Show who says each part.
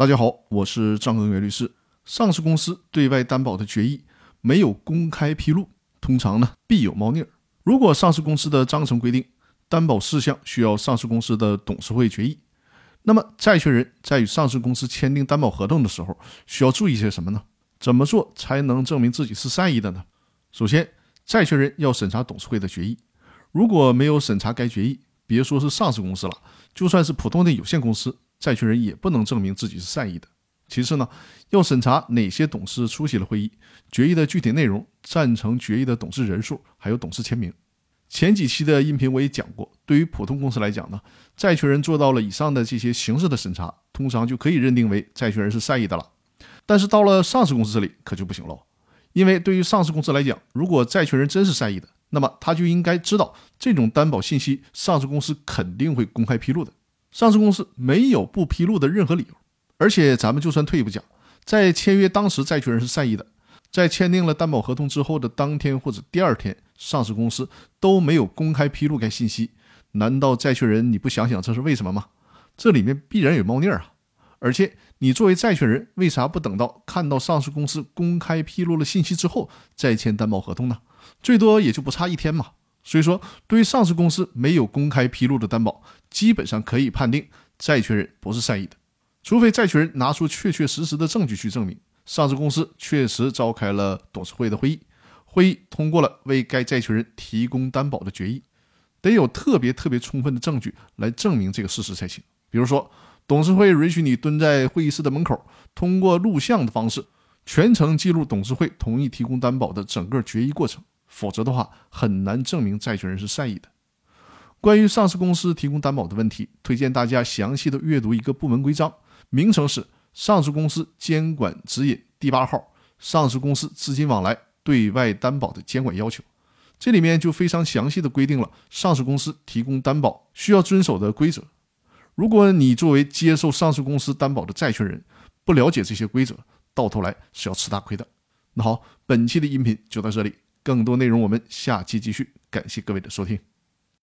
Speaker 1: 大家好，我是张根元律师。上市公司对外担保的决议没有公开披露，通常呢必有猫腻儿。如果上市公司的章程规定担保事项需要上市公司的董事会决议，那么债权人在与上市公司签订担保合同的时候，需要注意些什么呢？怎么做才能证明自己是善意的呢？首先，债权人要审查董事会的决议，如果没有审查该决议，别说是上市公司了，就算是普通的有限公司。债权人也不能证明自己是善意的。其次呢，要审查哪些董事出席了会议，决议的具体内容、赞成决议的董事人数，还有董事签名。前几期的音频我也讲过，对于普通公司来讲呢，债权人做到了以上的这些形式的审查，通常就可以认定为债权人是善意的了。但是到了上市公司这里可就不行喽，因为对于上市公司来讲，如果债权人真是善意的，那么他就应该知道这种担保信息，上市公司肯定会公开披露的。上市公司没有不披露的任何理由，而且咱们就算退一步讲，在签约当时债权人是善意的，在签订了担保合同之后的当天或者第二天，上市公司都没有公开披露该信息，难道债权人你不想想这是为什么吗？这里面必然有猫腻啊！而且你作为债权人，为啥不等到看到上市公司公开披露了信息之后再签担保合同呢？最多也就不差一天嘛。所以说，对于上市公司没有公开披露的担保，基本上可以判定债权人不是善意的，除非债权人拿出确确实实的证据去证明上市公司确实召开了董事会的会议，会议通过了为该债权人提供担保的决议，得有特别特别充分的证据来证明这个事实才行。比如说，董事会允许你蹲在会议室的门口，通过录像的方式全程记录董事会同意提供担保的整个决议过程。否则的话，很难证明债权人是善意的。关于上市公司提供担保的问题，推荐大家详细的阅读一个部门规章，名称是《上市公司监管指引》第八号：上市公司资金往来对外担保的监管要求。这里面就非常详细的规定了上市公司提供担保需要遵守的规则。如果你作为接受上市公司担保的债权人，不了解这些规则，到头来是要吃大亏的。那好，本期的音频就到这里。更多内容，我们下期继续。感谢各位的收听。